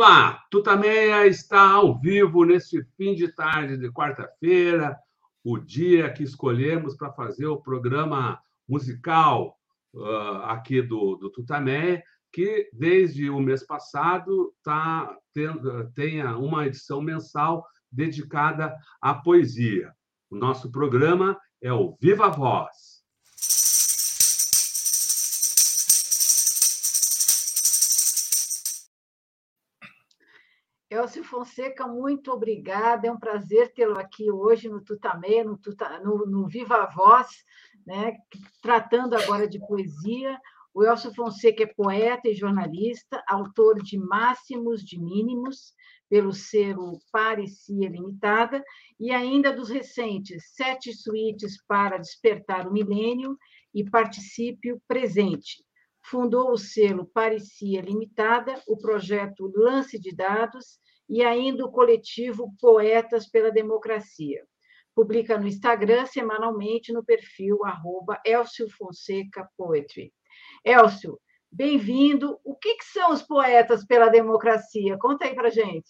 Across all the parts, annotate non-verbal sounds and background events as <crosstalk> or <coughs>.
Olá, Tutameia está ao vivo neste fim de tarde de quarta-feira, o dia que escolhemos para fazer o programa musical uh, aqui do, do Tutameia, que desde o mês passado tá tendo, tenha uma edição mensal dedicada à poesia. O nosso programa é o Viva Voz. Elcio Fonseca, muito obrigada. É um prazer tê-lo aqui hoje no Tutamé, no, Tuta, no, no Viva Voz, né? tratando agora de poesia. O Elcio Fonseca é poeta e jornalista, autor de Máximos de Mínimos, pelo selo Parecia Limitada, e ainda dos recentes Sete Suítes para Despertar o Milênio e Particípio Presente, fundou o selo Parecia Limitada, o projeto Lance de Dados e ainda o coletivo Poetas pela Democracia. Publica no Instagram semanalmente no perfil arroba Elcio Fonseca Poetry. Elcio, bem-vindo. O que, que, são os Poetas pela Democracia? Conta aí para gente.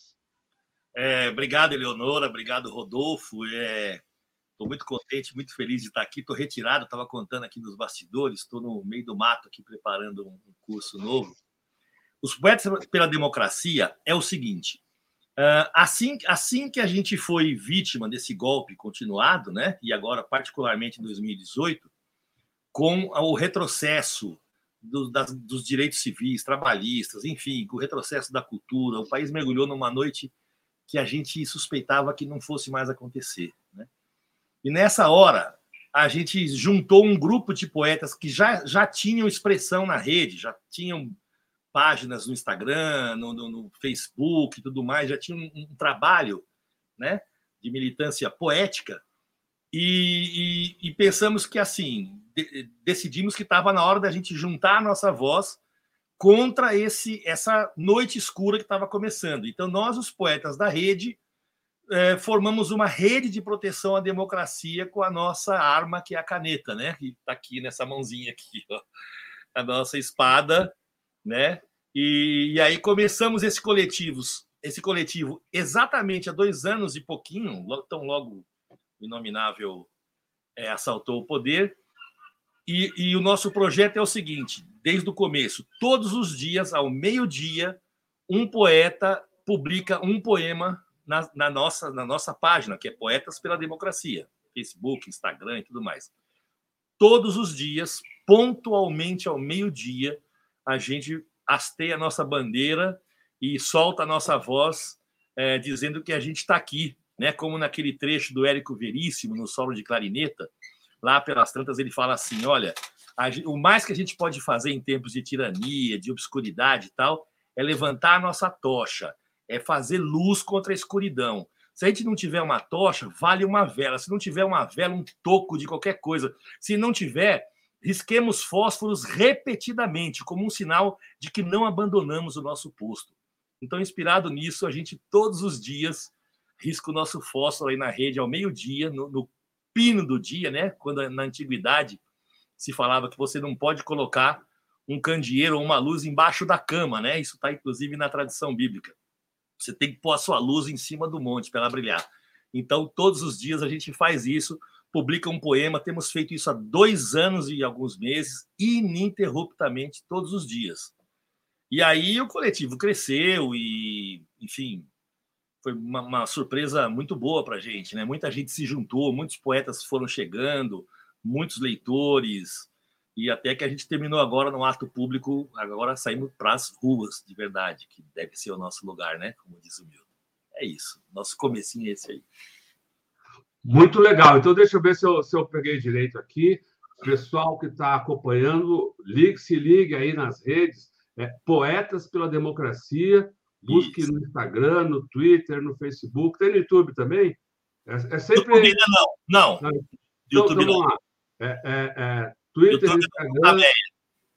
É, obrigado, Eleonora. Obrigado, Rodolfo. É, Estou muito contente, muito feliz de estar aqui. Estou retirado, estava contando aqui nos bastidores, estou no meio do mato aqui preparando um curso novo. Os Poetas pela Democracia é o seguinte: assim, assim que a gente foi vítima desse golpe continuado, né, e agora, particularmente em 2018, com o retrocesso do, das, dos direitos civis, trabalhistas, enfim, com o retrocesso da cultura, o país mergulhou numa noite que a gente suspeitava que não fosse mais acontecer. Né? E nessa hora, a gente juntou um grupo de poetas que já, já tinham expressão na rede, já tinham páginas no Instagram, no, no, no Facebook e tudo mais, já tinham um, um trabalho né, de militância poética. E, e, e pensamos que, assim, de, decidimos que estava na hora da gente juntar a nossa voz contra esse essa noite escura que estava começando. Então, nós, os poetas da rede, é, formamos uma rede de proteção à democracia com a nossa arma, que é a caneta, né? Que está aqui nessa mãozinha aqui, ó. a nossa espada, né? E, e, aí começamos esse esse coletivo exatamente há dois anos e pouquinho, tão logo o inominável é, assaltou o poder. E, e o nosso projeto é o seguinte: desde o começo, todos os dias, ao meio-dia, um poeta publica um poema na, na, nossa, na nossa página, que é Poetas pela Democracia, Facebook, Instagram e tudo mais. Todos os dias, pontualmente ao meio-dia, a gente hasteia a nossa bandeira e solta a nossa voz é, dizendo que a gente está aqui, né? como naquele trecho do Érico Veríssimo, no solo de clarineta, lá pelas tantas ele fala assim, olha, a, o mais que a gente pode fazer em tempos de tirania, de obscuridade e tal, é levantar a nossa tocha, é fazer luz contra a escuridão. Se a gente não tiver uma tocha, vale uma vela. Se não tiver uma vela, um toco de qualquer coisa. Se não tiver, risquemos fósforos repetidamente, como um sinal de que não abandonamos o nosso posto. Então, inspirado nisso, a gente todos os dias risca o nosso fósforo aí na rede ao meio-dia, no, no, pino do dia, né? Quando na antiguidade se falava que você não pode colocar um candeeiro ou uma luz embaixo da cama, né? Isso está inclusive na tradição bíblica. Você tem que pôr a sua luz em cima do monte para ela brilhar. Então, todos os dias a gente faz isso, publica um poema. Temos feito isso há dois anos e alguns meses, ininterruptamente, todos os dias. E aí o coletivo cresceu e, enfim, foi uma, uma surpresa muito boa para a gente. Né? Muita gente se juntou, muitos poetas foram chegando, muitos leitores, e até que a gente terminou agora no ato público, agora saímos para as ruas, de verdade, que deve ser o nosso lugar, né? Como diz o Milton. É isso, nosso comecinho é esse aí. Muito legal. Então, deixa eu ver se eu, se eu peguei direito aqui. Pessoal que está acompanhando, ligue, se ligue aí nas redes. É, Poetas pela Democracia. Busque isso. no Instagram, no Twitter, no Facebook. Tem no YouTube também? É, é sempre. YouTube não, não. não. Então, YouTube então, não. É, é, é Twitter, Instagram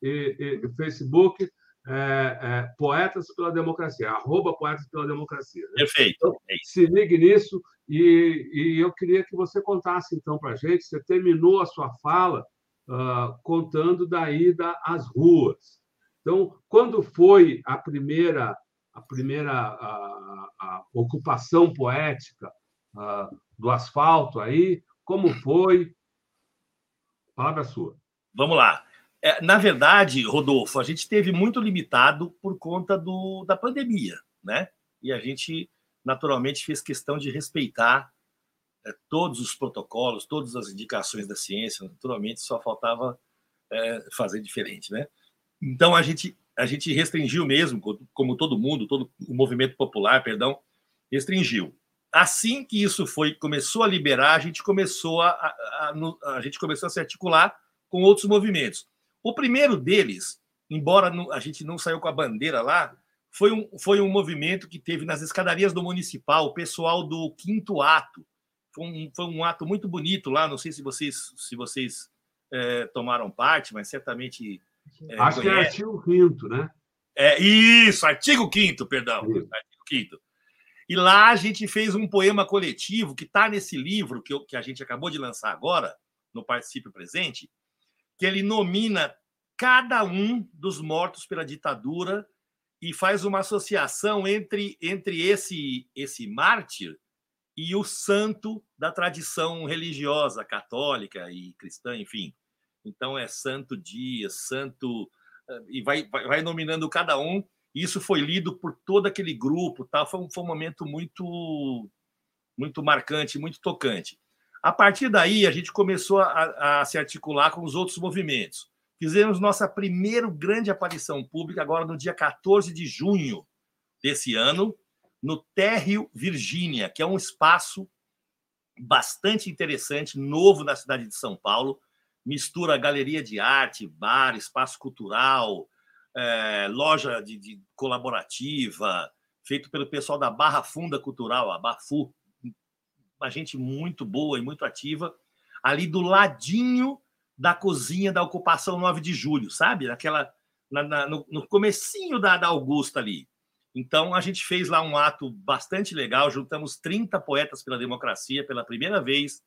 e, e, Facebook, é, é, Poetas pela Democracia, arroba Poetas pela Democracia. Né? Perfeito. Então, é se ligue nisso e, e, eu queria que você contasse então para a gente, você terminou a sua fala uh, contando da ida às ruas. Então, quando foi a primeira a primeira a, a ocupação poética a, do asfalto aí? Como foi? Palavra sua. Vamos lá. É, na verdade, Rodolfo, a gente esteve muito limitado por conta do, da pandemia, né? E a gente, naturalmente, fez questão de respeitar é, todos os protocolos, todas as indicações da ciência, naturalmente, só faltava é, fazer diferente, né? Então, a gente, a gente restringiu mesmo, como todo mundo, todo o movimento popular, perdão, restringiu. Assim que isso foi começou a liberar, a gente começou a, a, a, a gente começou a se articular com outros movimentos. O primeiro deles, embora a gente não saiu com a bandeira lá, foi um, foi um movimento que teve nas escadarias do municipal, o pessoal do quinto ato. Foi um, foi um ato muito bonito lá. Não sei se vocês, se vocês é, tomaram parte, mas certamente. É, Acho que é artigo quinto, né? É, isso, artigo quinto, perdão. Isso. Artigo. E lá a gente fez um poema coletivo que está nesse livro que, eu, que a gente acabou de lançar agora, no Participe Presente, que ele nomina cada um dos mortos pela ditadura e faz uma associação entre, entre esse, esse mártir e o santo da tradição religiosa católica e cristã, enfim. Então é Santo Dias, Santo eh, e vai, vai, vai nominando cada um. Isso foi lido por todo aquele grupo, tá? Foi um, foi um momento muito muito marcante, muito tocante. A partir daí, a gente começou a, a, se articular com os outros movimentos. Fizemos nossa primeira grande aparição pública agora no dia 14 de junho desse ano, no Térreo Virgínia, que é um espaço bastante interessante, novo na cidade de São Paulo. Mistura galeria de arte, bar, espaço cultural, é, loja de, de, colaborativa, feito pelo pessoal da Barra Funda Cultural, a Bafu, uma gente muito boa e muito ativa, ali do ladinho da cozinha da ocupação 9 de julho, sabe? Naquela, na, na, no, no comecinho da, da Augusta ali. Então, a gente fez lá um ato bastante legal, juntamos 30 poetas pela democracia pela primeira vez,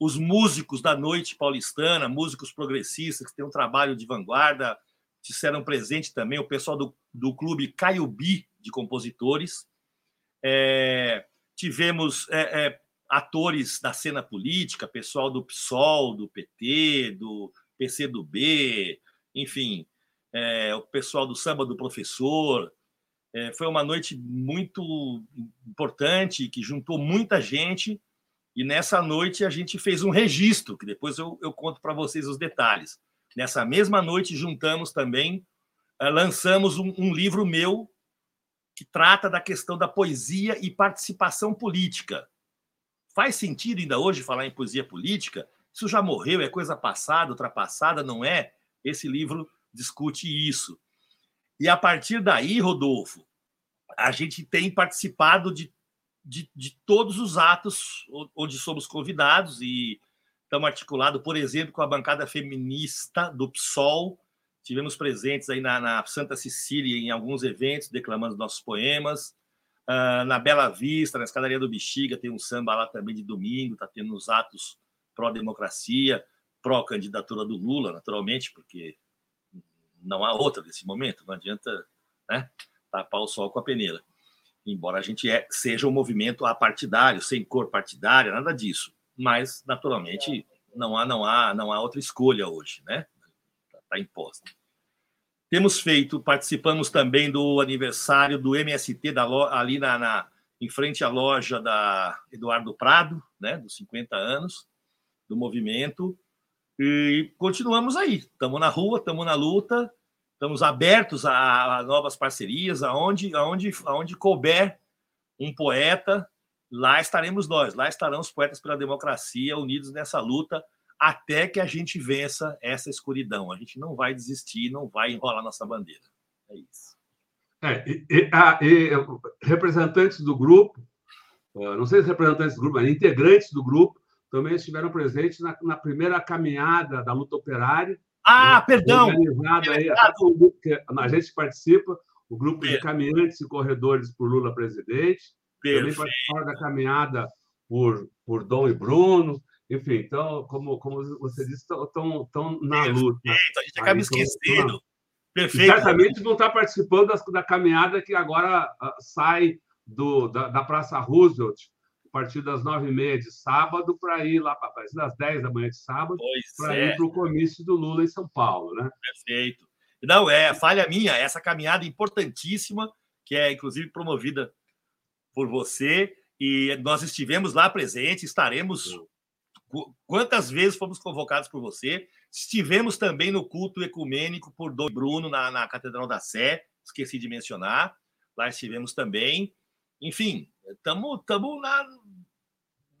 os músicos da noite paulistana, músicos progressistas, que têm um trabalho de vanguarda, disseram presente também, o pessoal do, do clube Caiubi de compositores. É, tivemos é, é, atores da cena política, pessoal do PSOL, do PT, do PCdoB, enfim, é, o pessoal do samba do professor. É, foi uma noite muito importante que juntou muita gente e nessa noite a gente fez um registro, que depois eu, eu conto para vocês os detalhes. Nessa mesma noite juntamos também, é, lançamos um, um livro meu que trata da questão da poesia e participação política Faz sentido ainda hoje falar em poesia política? Isso já morreu, é coisa passada, ultrapassada, não é? Esse livro discute isso. E a partir daí, Rodolfo, a gente tem participado de, de, de todos os atos onde somos convidados e estamos articulados, por exemplo, com a bancada feminista do PSOL. Tivemos presentes aí na, na Santa Cecília em alguns eventos, declamando nossos poemas. Uh, na Bela Vista, na Escadaria do Bexiga, tem um samba lá também de domingo, está tendo os atos pró-democracia, pró-candidatura do Lula, naturalmente, porque não há outra nesse momento, não adianta né, tapar o sol com a peneira. Embora a gente é, seja um movimento apartidário, sem cor partidária, nada disso. Mas, naturalmente, não há, não há, não há outra escolha hoje, né? Está imposta. Temos feito, participamos também do aniversário do MST da, ali na, na, em frente à loja da Eduardo Prado, né, dos 50 anos do movimento. E continuamos aí. Estamos na rua, estamos na luta, estamos abertos a, a, novas parcerias, aonde, aonde, aonde couber um poeta, lá estaremos nós, lá estarão os poetas pela democracia unidos nessa luta até que a gente vença essa escuridão. A gente não vai desistir, não vai enrolar nossa bandeira. É isso. É, e, e, a, e, representantes do grupo, não sei se representantes do grupo, mas integrantes do grupo, também estiveram presentes na, na primeira caminhada da luta operária. Ah, né, perdão! Organizada aí, a, gente participa, o grupo de caminhantes e corredores por Lula presidente. Perfeito. Também participaram da caminhada por, por Dom e Bruno, enfim, então, como, como você disse, estão na luta. A gente acaba esquecendo. Perfeito. certamente vão estar participando das, da caminhada que agora uh, sai do, da, da, Praça Roosevelt, a partir das nove e meia de sábado, para ir lá para das dez da manhã de sábado, para é. ir para o comício do Lula em São Paulo. Né? Perfeito. Não, é falha minha, essa caminhada importantíssima, que é inclusive promovida por você, e nós estivemos lá presentes, estaremos. Quantas vezes fomos convocados por você? Estivemos também no culto ecumênico por Dom Bruno na, na Catedral da Sé, esqueci de mencionar. Lá estivemos também. Enfim, estamos na,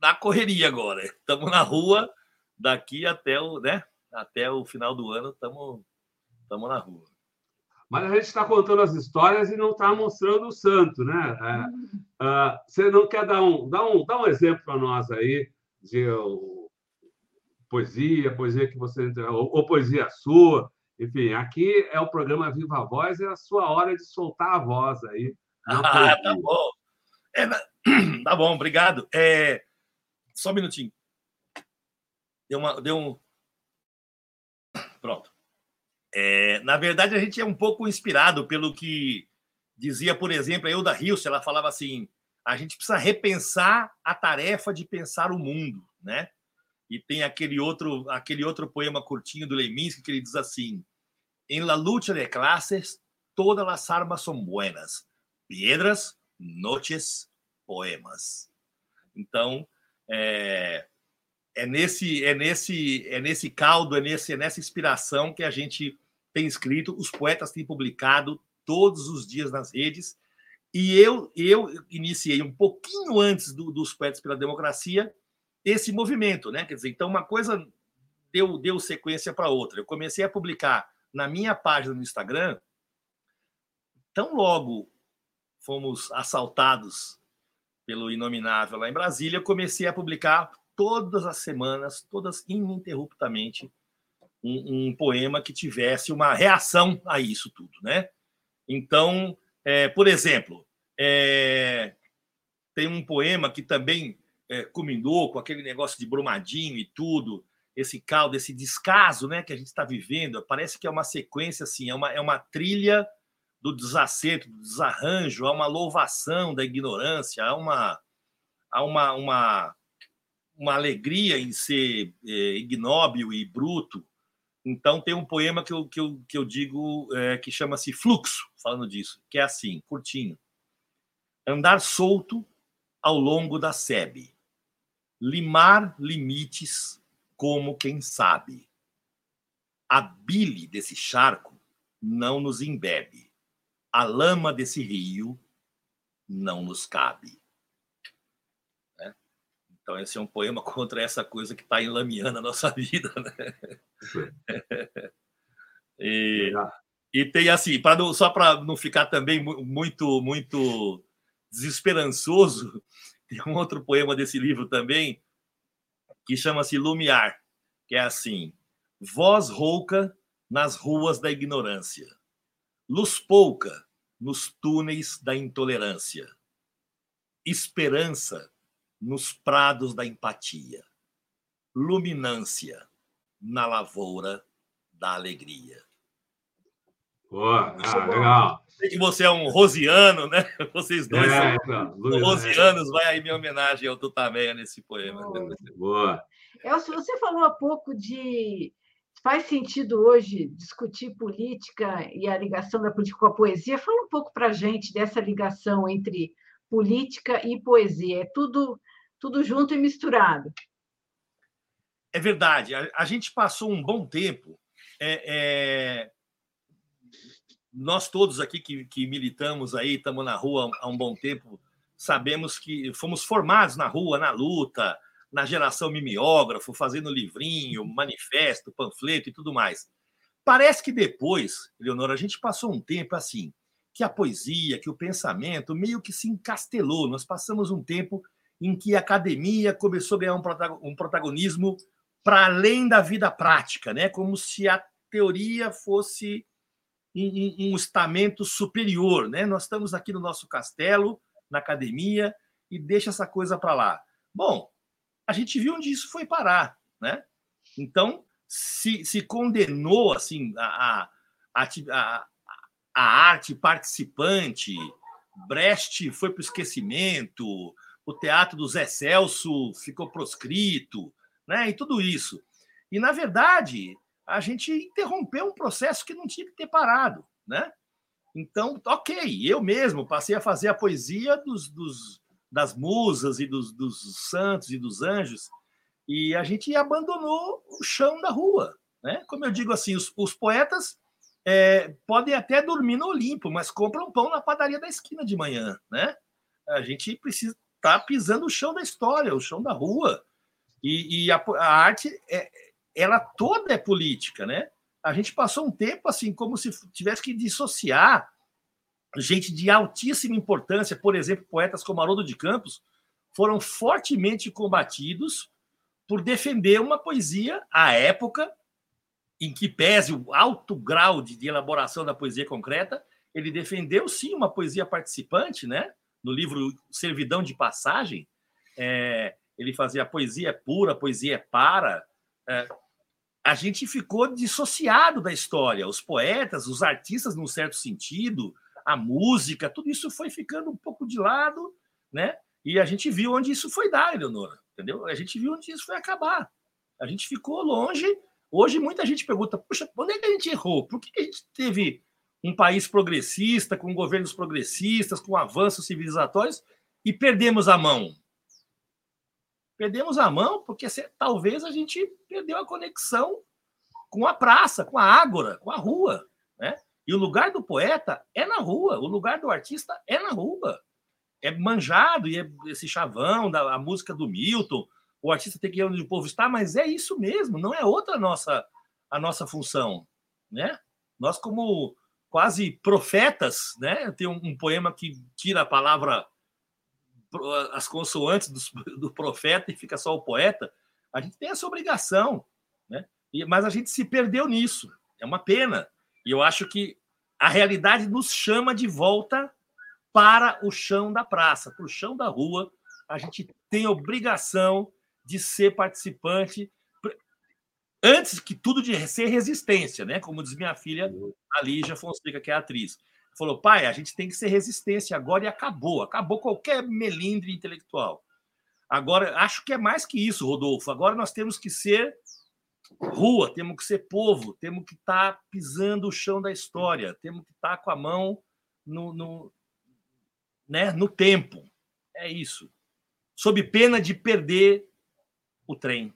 na correria agora. Estamos na rua daqui até o, né, até o final do ano, estamos na rua. Mas a gente está contando as histórias e não está mostrando o santo, né? É, uh, você não quer dar um, dar um, dar um exemplo para nós aí de uh, poesia, poesia que você ou, ou, poesia sua, enfim, aqui é o programa Viva a Voz, é a sua hora de soltar a voz aí. Ah, tá bom. É, <clears throat> tá bom, obrigado. É, só um minutinho. Deu, uma, deu um. Pronto. É, na verdade, a gente é um pouco inspirado pelo que dizia, por exemplo, a Euda Hilst, ela falava assim: a gente precisa repensar a tarefa de pensar o mundo, né? E tem aquele outro, aquele outro poema curtinho do Leminski que ele diz assim: em la lucha de classes, todas as armas são buenas, piedras, noches, poemas. Então, é, é nesse é nesse é nesse caldo, é nesse é nessa inspiração que a gente tem escrito, os poetas têm publicado todos os dias nas redes. E eu eu iniciei um pouquinho antes do, dos poetas pela democracia esse movimento, né? Quer dizer, então uma coisa deu deu sequência para outra. Eu comecei a publicar na minha página no Instagram. Tão logo fomos assaltados pelo Inominável lá em Brasília, eu comecei a publicar todas as semanas, todas ininterruptamente, um, um poema que tivesse uma reação a isso tudo, né? Então, é, por exemplo, é, tem um poema que também é, culminou com aquele negócio de Brumadinho e tudo, esse caldo, esse descaso né, que a gente está vivendo. Parece que é uma sequência, assim, é uma, é uma trilha do desacerto, do desarranjo, há uma louvação da ignorância, há uma, há uma, uma uma alegria em ser é, ignóbil e bruto. Então, tem um poema que eu, que eu, que eu digo é, que chama-se Fluxo, falando disso, que é assim, curtinho. Andar solto ao longo da sebe, limar limites como quem sabe. A bile desse charco não nos embebe, a lama desse rio não nos cabe. Então, esse é um poema <laughs> contra essa coisa que está enlameando a nossa <laughs> vida. Né? <laughs> e, e tem assim, só para não ficar também muito, muito desesperançoso, tem um outro poema desse livro também, que chama-se Lumiar, que é assim: voz rouca nas ruas da ignorância, luz pouca nos túneis da intolerância, esperança nos prados da empatia, luminância na lavoura da alegria. Boa, ah, legal. Sei que você é um rosiano, né? <laughs> Vocês dois é, são então, rosianos. Vai aí minha homenagem ao Tutameia nesse poema. Boa. Elcio, você falou há pouco de faz sentido hoje discutir política e a ligação da política com a poesia. Fala um pouco para a gente dessa ligação entre política e poesia. É tudo tudo junto e misturado. É verdade. A, a gente passou um bom tempo. É, é... Nós todos aqui que, que militamos aí, estamos na rua há um bom tempo, sabemos que fomos formados na rua, na luta, na geração mimeógrafo, fazendo livrinho, manifesto, panfleto e tudo mais. Parece que depois, Leonora, a gente passou um tempo assim, que a poesia, que o pensamento meio que se encastelou. Nós passamos um tempo em que a academia começou a ganhar um protagonismo para além da vida prática, né? como se a teoria fosse um, estamento superior. Né? Nós estamos aqui no nosso castelo, na academia, e deixa essa coisa para lá. Bom, a gente viu onde isso foi parar. Né? Então, se, se condenou assim a, a, a, a, a arte participante, Brecht foi para o esquecimento, o teatro do Zé Celso ficou proscrito, né? e tudo isso. E, na verdade, a gente interrompeu um processo que não tinha que ter parado. Né? Então, ok, eu mesmo passei a fazer a poesia dos, dos das musas e dos, dos, santos e dos anjos, e a gente abandonou o chão da rua. Né? Como eu digo assim, os, os poetas é, podem até dormir no Olimpo, mas compram pão na padaria da esquina de manhã. Né? A gente precisa estar tá pisando o chão da história, o chão da rua. E, e a, a, arte, é, ela toda é política. Né? A gente passou um tempo assim, como se tivesse que dissociar gente de altíssima importância, por exemplo, poetas como Haroldo de Campos, foram fortemente combatidos por defender uma poesia à época em que pese o alto grau de, de elaboração da poesia concreta, ele defendeu sim uma poesia participante, né? No livro Servidão de Passagem, é, ele fazia poesia é pura, poesia é para. É, a gente ficou dissociado da história. Os poetas, os artistas, num certo sentido, a música, tudo isso foi ficando um pouco de lado, né? E a gente viu onde isso foi dar, Eleonora, entendeu? A gente viu onde isso foi acabar. A gente ficou longe. Hoje muita gente pergunta: puxa, onde é que a gente errou? Por que a gente teve um país progressista, com governos progressistas, com avanços civilizatórios e perdemos a mão? Perdemos a mão porque se, talvez a gente perdeu a conexão com a praça, com a ágora, com a rua, né? E o lugar do poeta é na rua, o lugar do artista é na rua. É manjado, e é esse chavão da música do Milton, o artista tem que ir onde o povo está, mas é isso mesmo, não é outra a nossa, a nossa função. Né? Nós, como quase profetas, né? tem um, um poema que tira a palavra, as consoantes do, <laughs> do profeta e fica só o poeta. A gente tem essa obrigação, né? E, mas a gente se perdeu nisso. É uma pena. E eu acho que a realidade nos chama de volta para o chão da praça, para o chão da rua. A gente tem obrigação de ser participante antes que tudo de ser resistência, né? Como diz minha filha, a Lígia Fonseca, que é atriz. Falou, pai, a gente tem que ser resistência agora e acabou. Acabou qualquer melindre intelectual. Agora, acho que é mais que isso, Rodolfo. Agora nós temos que ser rua, temos que ser povo, temos que estar tá pisando o chão da história, temos que estar tá com a mão no, no, né, no tempo. É isso. Sob pena de perder o trem.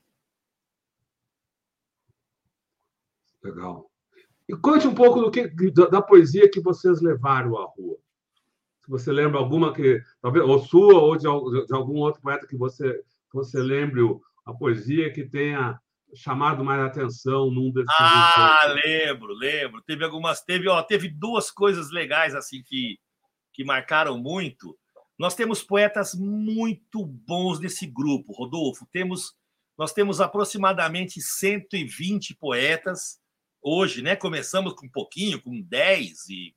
Legal. E conte um pouco do que da poesia que vocês levaram à rua. Se você lembra alguma que talvez ou sua ou de, de algum outro poeta que você você lembre a poesia que tenha chamado mais atenção num desses Ah, lembro, lembro. Teve algumas, teve, ó, teve duas coisas legais assim que que marcaram muito. Nós temos poetas muito bons nesse grupo, Rodolfo. Temos nós temos aproximadamente 120 poetas hoje, né? Começamos com um pouquinho, com 10 e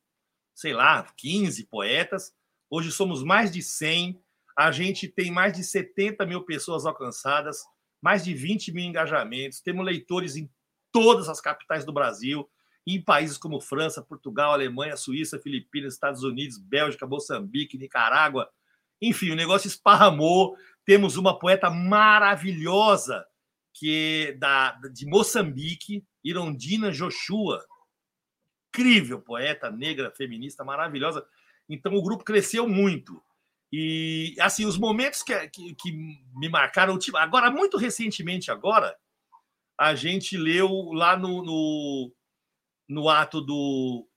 sei lá, 15 poetas. Hoje somos mais de 100. A gente tem mais de 70 mil pessoas alcançadas mais de 20 mil engajamentos, temos leitores em todas as capitais do Brasil, em países como França, Portugal, Alemanha, Suíça, Filipinas, Estados Unidos, Bélgica, Moçambique, Nicarágua. Enfim, o negócio esparramou. Temos uma poeta maravilhosa que da, de Moçambique, Irondina Joshua. Incrível poeta negra, feminista, maravilhosa. Então o grupo cresceu muito. E, assim, os momentos que, que, que me marcaram, agora, muito recentemente, agora, a gente leu lá no, no, no ato do,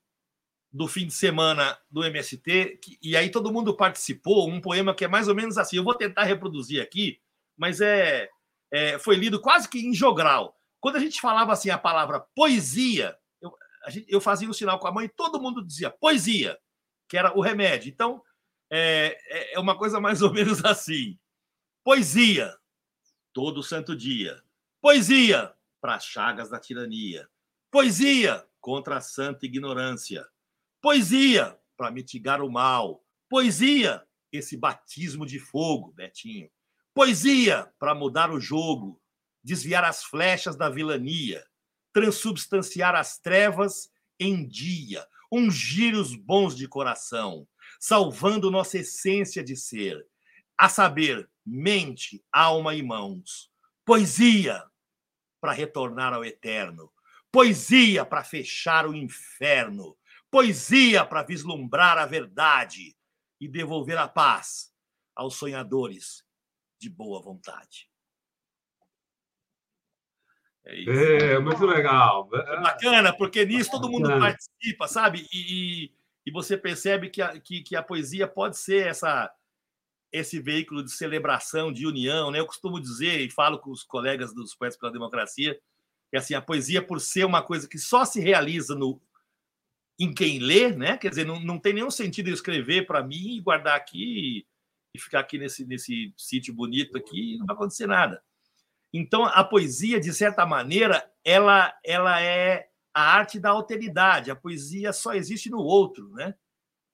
do fim de semana do MST, que, e aí todo mundo participou, um poema que é mais ou menos assim, eu vou tentar reproduzir aqui, mas é, é foi lido quase que em jogral. Quando a gente falava assim a palavra poesia, eu, gente, eu fazia um sinal com a mãe e todo mundo dizia poesia, que era o remédio. Então, é, é, é uma coisa mais ou menos assim. Poesia, todo santo dia. Poesia, para as chagas da tirania. Poesia, contra a santa ignorância. Poesia, para mitigar o mal. Poesia, esse batismo de fogo, Betinho. Poesia, para mudar o jogo, desviar as flechas da vilania, transubstanciar as trevas em dia, ungir os bons de coração, salvando nossa essência de ser, a saber, mente, alma e mãos. Poesia para retornar ao eterno, poesia para fechar o inferno, poesia para vislumbrar a verdade e devolver a paz aos sonhadores de boa vontade. É, isso. é muito legal. É bacana, porque nisso todo mundo participa, sabe? E, e você percebe que a, que, que a poesia pode ser essa esse veículo de celebração, de união, né? Eu costumo dizer e falo com os colegas dos Poetas pela Democracia que assim a poesia, por ser uma coisa que só se realiza no em quem lê, né? Quer dizer, não, não tem nenhum sentido eu escrever para mim e guardar aqui ficar aqui nesse, nesse sítio bonito aqui e não vai acontecer nada. Então, a poesia, de certa maneira, ela, ela é a arte da alteridade. A poesia só existe no outro, né?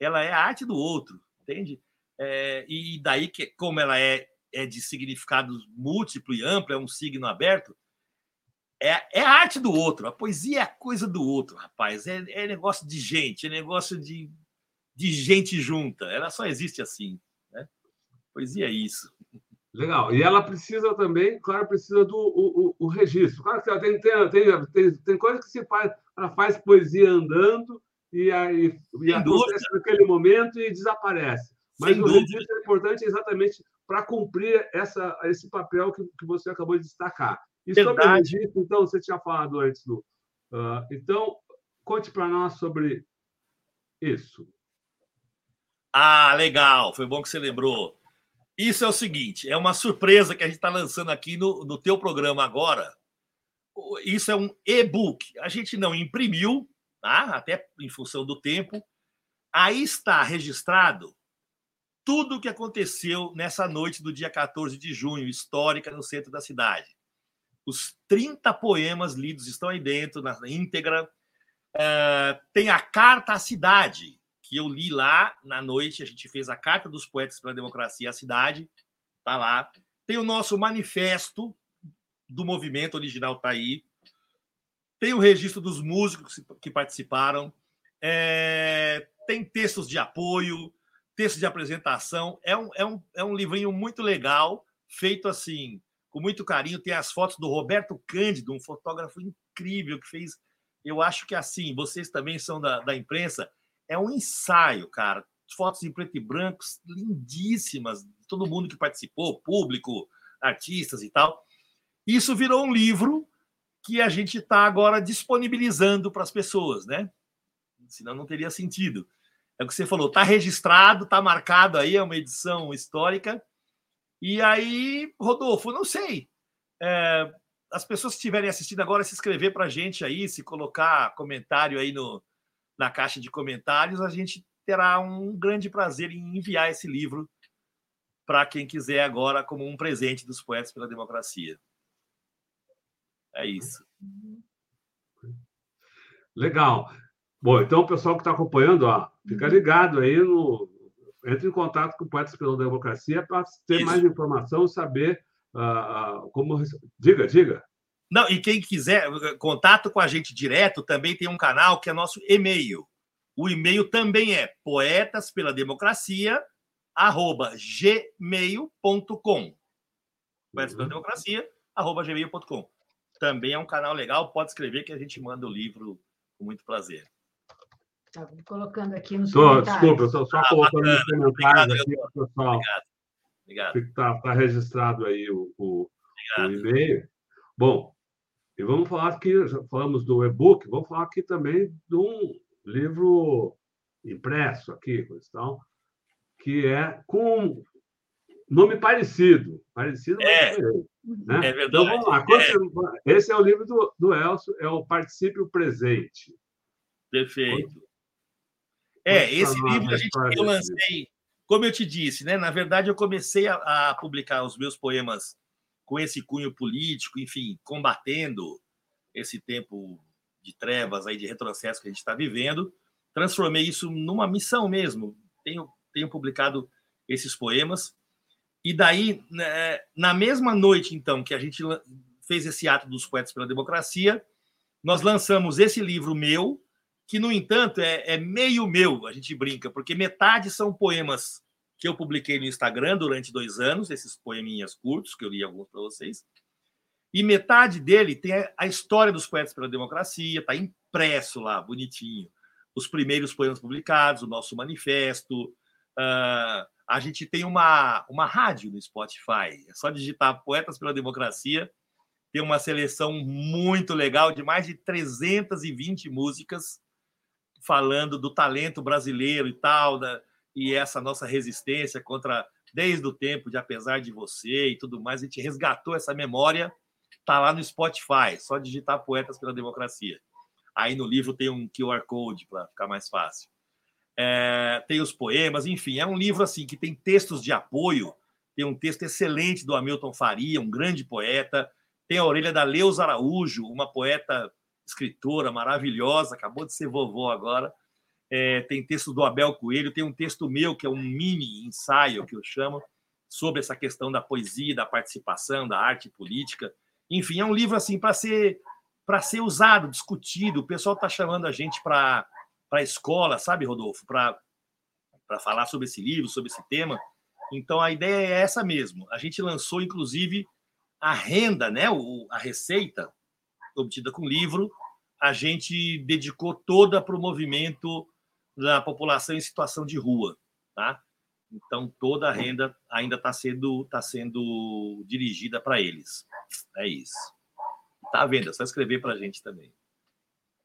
Ela é a arte do outro, entende? É, e daí que, como ela é, é de significado múltiplo e amplo, é um signo aberto, é, é a arte do outro. A poesia é a coisa do outro, rapaz. É, é negócio de gente, é negócio de, de gente junta. Ela só existe assim. Poesia é isso. Legal. E ela precisa também, claro, precisa do o, o, o registro. Claro que tem, tem, tem, tem, tem coisa que se faz, ela faz poesia andando e aí e acontece naquele momento e desaparece. Mas Sem o dúvida. registro é importante exatamente para cumprir essa, esse papel que, que você acabou de destacar. E Verdade. sobre o registro, então, você tinha falado antes, Lu. Uh, então, conte para nós sobre isso. Ah, legal. Foi bom que você lembrou. Isso é o seguinte: é uma surpresa que a gente está lançando aqui no, no teu programa agora. Isso é um e-book. A gente não imprimiu, tá? até em função do tempo. Aí está registrado tudo o que aconteceu nessa noite do dia 14 de junho, histórica no centro da cidade. Os 30 poemas lidos estão aí dentro, na íntegra. É, tem a Carta à Cidade, que eu li lá na noite. A gente fez a Carta dos Poetas pela Democracia à Cidade, tá lá. Tem o nosso manifesto do movimento original, tá aí. Tem o registro dos músicos que participaram. É, tem textos de apoio, texto de apresentação. É um, é, um, é um livrinho muito legal, feito assim, com muito carinho. Tem as fotos do Roberto Cândido, um fotógrafo incrível que fez. Eu acho que assim, vocês também são da, da imprensa. É um ensaio, cara. Fotos em preto e branco, lindíssimas, todo mundo que participou, público, artistas e tal. Isso virou um livro que a gente está agora disponibilizando para as pessoas, né? Senão não teria sentido. É o que você falou, está registrado, está marcado aí, é uma edição histórica. E aí, Rodolfo, não sei. É, as pessoas que estiverem assistindo agora, se inscrever para a gente aí, se colocar comentário aí no, na caixa de comentários, a gente terá um grande prazer em enviar esse livro para quem quiser agora como um presente dos Poetas pela Democracia. É isso. Legal. Bom, então o pessoal que está acompanhando, ó, fica ligado aí no. Entre em contato com o Poetas pela Democracia para ter Isso. mais informação, saber uh, como. Diga, diga. Não, e quem quiser contato com a gente direto, também tem um canal que é nosso e-mail. O e-mail também é poetas pela democracia arroba gmail.com poetas pela democracia arroba gmail.com também é um canal legal, pode escrever que a gente manda o livro com muito prazer. Tá colocando aqui nos tô, Desculpa, estou só ah, colocando nos comentários Obrigado, aqui pessoal. Obrigado. Está tá registrado aí o, o, o e-mail. Bom, e vamos falar aqui, já falamos do e-book, vamos falar aqui também de um livro impresso aqui, questão, que é com nome parecido. Parecido, é, né? é verdade. Então vamos lá. É. Esse é o livro do, do Elcio, é o Participe o Presente. Perfeito. É, esse livro a gente, eu lancei, como eu te disse, né? Na verdade, eu comecei a, a, publicar os meus poemas com esse cunho político, enfim, combatendo esse tempo de trevas aí de retrocesso que a gente está vivendo. Transformei isso numa missão mesmo. Tenho, tenho publicado esses poemas. E daí, né, na mesma noite, então, que a gente fez esse ato dos poetas pela democracia, nós lançamos esse livro meu, que, no entanto, é, é meio meu, a gente brinca, porque metade são poemas que eu publiquei no Instagram durante dois anos, esses poeminhas curtos, que eu li alguns para vocês, e metade dele tem a história dos poetas pela democracia, está impresso lá, bonitinho. Os primeiros poemas publicados, o nosso manifesto. Uh, a gente tem uma, uma rádio no Spotify. É só digitar Poetas pela Democracia. Tem uma seleção muito legal de mais de 320 músicas falando do talento brasileiro e tal, da, e essa nossa resistência contra, desde o tempo de Apesar de Você e tudo mais. A gente resgatou essa memória Está lá no Spotify, só digitar Poetas pela Democracia. Aí no livro tem um QR Code para ficar mais fácil. É, tem os poemas, enfim, é um livro assim que tem textos de apoio. Tem um texto excelente do Hamilton Faria, um grande poeta. Tem a orelha da Leus Araújo, uma poeta escritora maravilhosa, acabou de ser vovó agora. É, tem texto do Abel Coelho, tem um texto meu que é um mini ensaio que eu chamo sobre essa questão da poesia, da participação, da arte política. Enfim, é um livro assim para ser para ser usado, discutido. O pessoal está chamando a gente para a escola, sabe, Rodolfo, para falar sobre esse livro, sobre esse tema. Então a ideia é essa mesmo. A gente lançou, inclusive, a renda, né, o, a receita obtida com o livro, a gente dedicou toda para o movimento da população em situação de rua, tá? Então toda a renda ainda está sendo tá sendo dirigida para eles. É isso. Tá à venda, é só escrever para a gente também.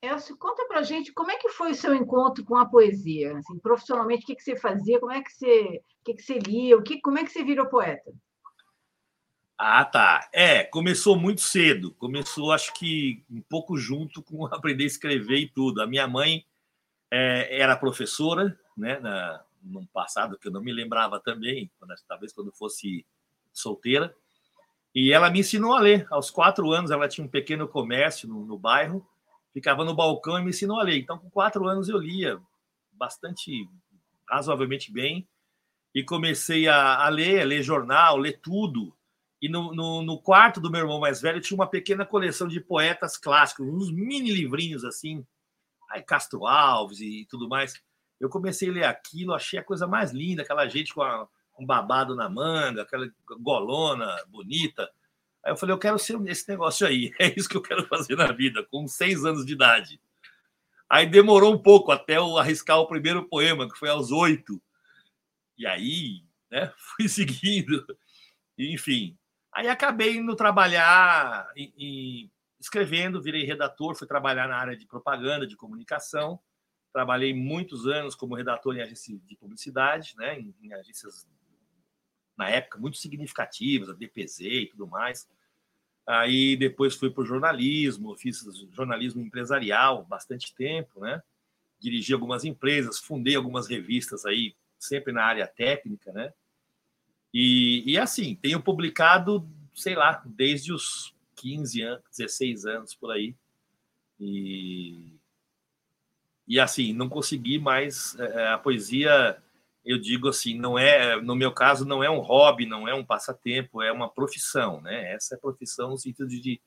Elcio, conta para a gente como é que foi o seu encontro com a poesia? Assim, profissionalmente, o que, que você fazia? Como é que você, o que, que você lia? O que, como é que você virou poeta? Ah, tá. É, começou muito cedo. Começou, acho que um pouco junto com <laughs> aprender a escrever e tudo. A minha mãe é, era professora, né, na, no passado que eu não me lembrava também, quando, talvez quando fosse solteira. E ela me ensinou a ler. Aos quatro anos, ela tinha um pequeno comércio no, no bairro, ficava no balcão e me ensinou a ler. Então, com quatro anos, eu lia bastante, razoavelmente bem, e comecei a, a ler, a ler jornal, ler tudo. E no, no, no, quarto do meu irmão mais velho tinha uma pequena coleção de poetas clássicos, uns mini livrinhos assim, aí Castro Alves e tudo mais. Eu comecei a ler aquilo, achei a coisa mais linda, aquela gente com a, um babado na manga, aquela golona bonita. Aí eu falei, eu quero ser esse negócio aí, <laughs> é isso que eu quero fazer na vida, com seis anos de idade. Aí demorou um pouco até eu arriscar o primeiro poema, que foi aos oito. E aí, né, <laughs> fui seguindo. Enfim, aí acabei indo trabalhar e, e escrevendo, virei redator, fui trabalhar na área de propaganda, de comunicação. Trabalhei muitos anos como redator em agência de publicidade, né, em, em agências na época, muito significativas, a DPZ e tudo mais. Aí depois fui para o jornalismo, fiz jornalismo empresarial bastante tempo, né? Dirigi algumas empresas, fundei algumas revistas aí, sempre na área técnica, né? E, e assim, tenho publicado, sei lá, desde os 15 anos, 16 anos por aí. E, e assim, não consegui mais. É, a poesia eu digo assim, não é, no meu caso, não é um hobby, não é um passatempo, é uma profissão, né? Essa é a profissão no sentido de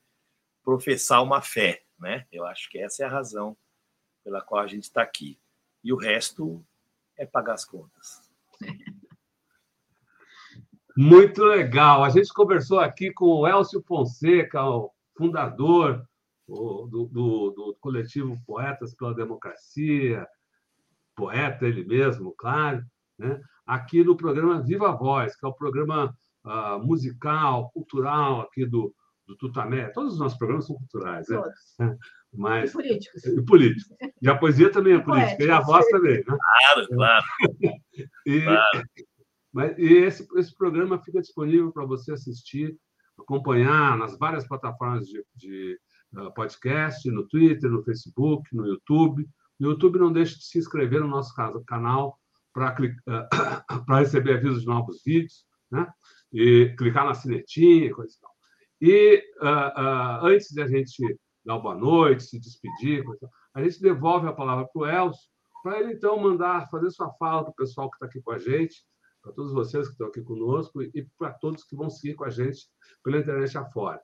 professar uma fé, né? Eu acho que essa é a razão pela qual a gente está aqui. E o resto é pagar as contas. <laughs> Muito legal. A gente conversou aqui com o Elcio Fonseca, o fundador do, do, do coletivo Poetas pela Democracia, poeta ele mesmo, claro, né? aqui no programa Viva Voz, que é o programa uh, musical, cultural aqui do, do Tutamé. Todos os nossos programas são culturais, né? <laughs> Mas, e políticos. E políticos. E a poesia também é política, e a voz também. Né? Claro, claro. <laughs> e, claro. Mas, e esse, esse programa fica disponível para você assistir, acompanhar nas várias plataformas de, de uh, podcast, no Twitter, no Facebook, no YouTube. No YouTube, não deixe de se inscrever no nosso canal <coughs> para receber avisos de novos vídeos, né? e clicar na sinetinha, coisa e tal. E uh, uh, antes de a gente dar boa noite, se despedir, a gente devolve a palavra para o Elcio, para ele então mandar, fazer sua fala para o pessoal que está aqui com a gente, para todos vocês que estão aqui conosco e para todos que vão seguir com a gente pela internet afora.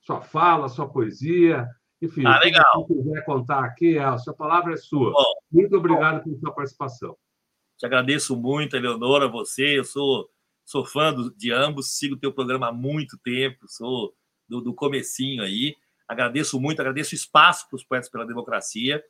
Sua fala, sua poesia Enfim, ah, legal. se quiser contar aqui, a palavra é sua. Bom, muito obrigado bom. pela sua participação. Te agradeço muito, Eleonora, você. Eu sou, sou fã do, de ambos, sigo o teu programa há muito tempo, sou do, do comecinho aí. Agradeço muito, agradeço o espaço para os Poetas pela Democracia.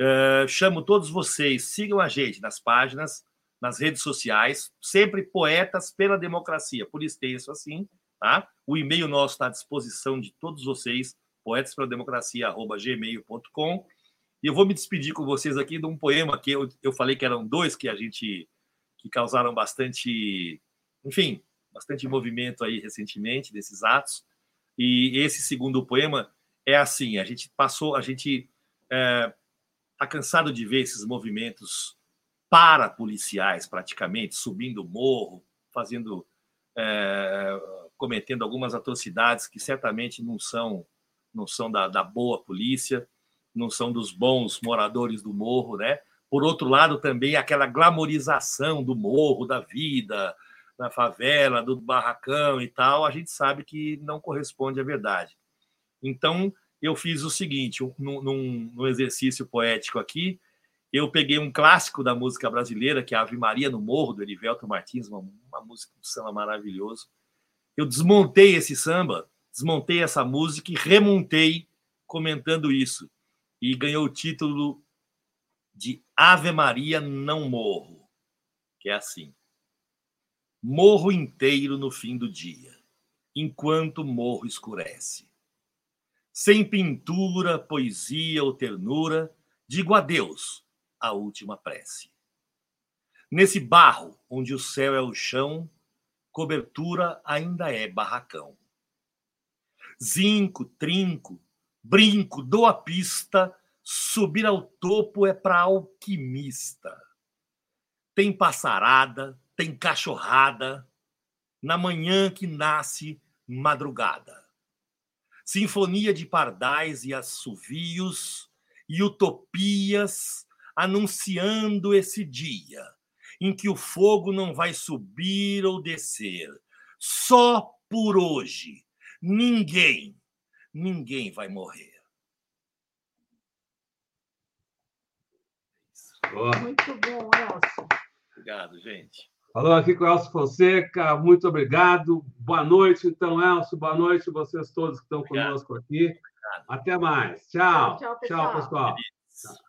Uh, chamo todos vocês, sigam a gente nas páginas, nas redes sociais, sempre Poetas pela Democracia, por extenso assim, tá? O e-mail nosso está à disposição de todos vocês, poetaspelademocracia.gmail.com. E eu vou me despedir com vocês aqui de um poema que eu, eu falei que eram dois que a gente que causaram bastante, enfim, bastante movimento aí recentemente desses atos. E esse segundo poema é assim: a gente passou, a gente é, tá cansado de ver esses movimentos parapoliciais, praticamente, subindo morro, fazendo, é, cometendo algumas atrocidades que certamente não são, não são da, da boa polícia, não são dos bons moradores do morro, né? Por outro lado, também aquela glamorização do morro, da vida, da favela, do barracão e tal, a gente sabe que não corresponde à verdade. Então, eu fiz o seguinte, num, num exercício poético aqui, eu peguei um clássico da música brasileira, que é Ave Maria no Morro, do Erivelto Martins, uma, uma música de samba maravilhoso. Eu desmontei esse samba, desmontei essa música e remontei comentando isso. E ganhou o título de Ave Maria Não Morro, que é assim. Morro inteiro no fim do dia, enquanto morro escurece. Sem pintura, poesia ou ternura, digo adeus a última prece. Nesse barro, onde o céu é o chão, cobertura ainda é barracão. Zinco, trinco, brinco, dou a pista, subir ao topo é para alquimista. Tem passarada, tem cachorrada, na manhã que nasce madrugada. Sinfonia de pardais e assovios e utopias anunciando esse dia em que o fogo não vai subir ou descer. Só por hoje. Ninguém, ninguém vai morrer. Muito bom, Elcio. Obrigado, gente. Falou aqui com o Elcio Fonseca, muito obrigado. Boa noite, então, Elcio. Boa noite vocês todos que estão obrigado. conosco aqui. Obrigado. Até mais. Tchau. Tchau, tchau pessoal. Tchau, pessoal.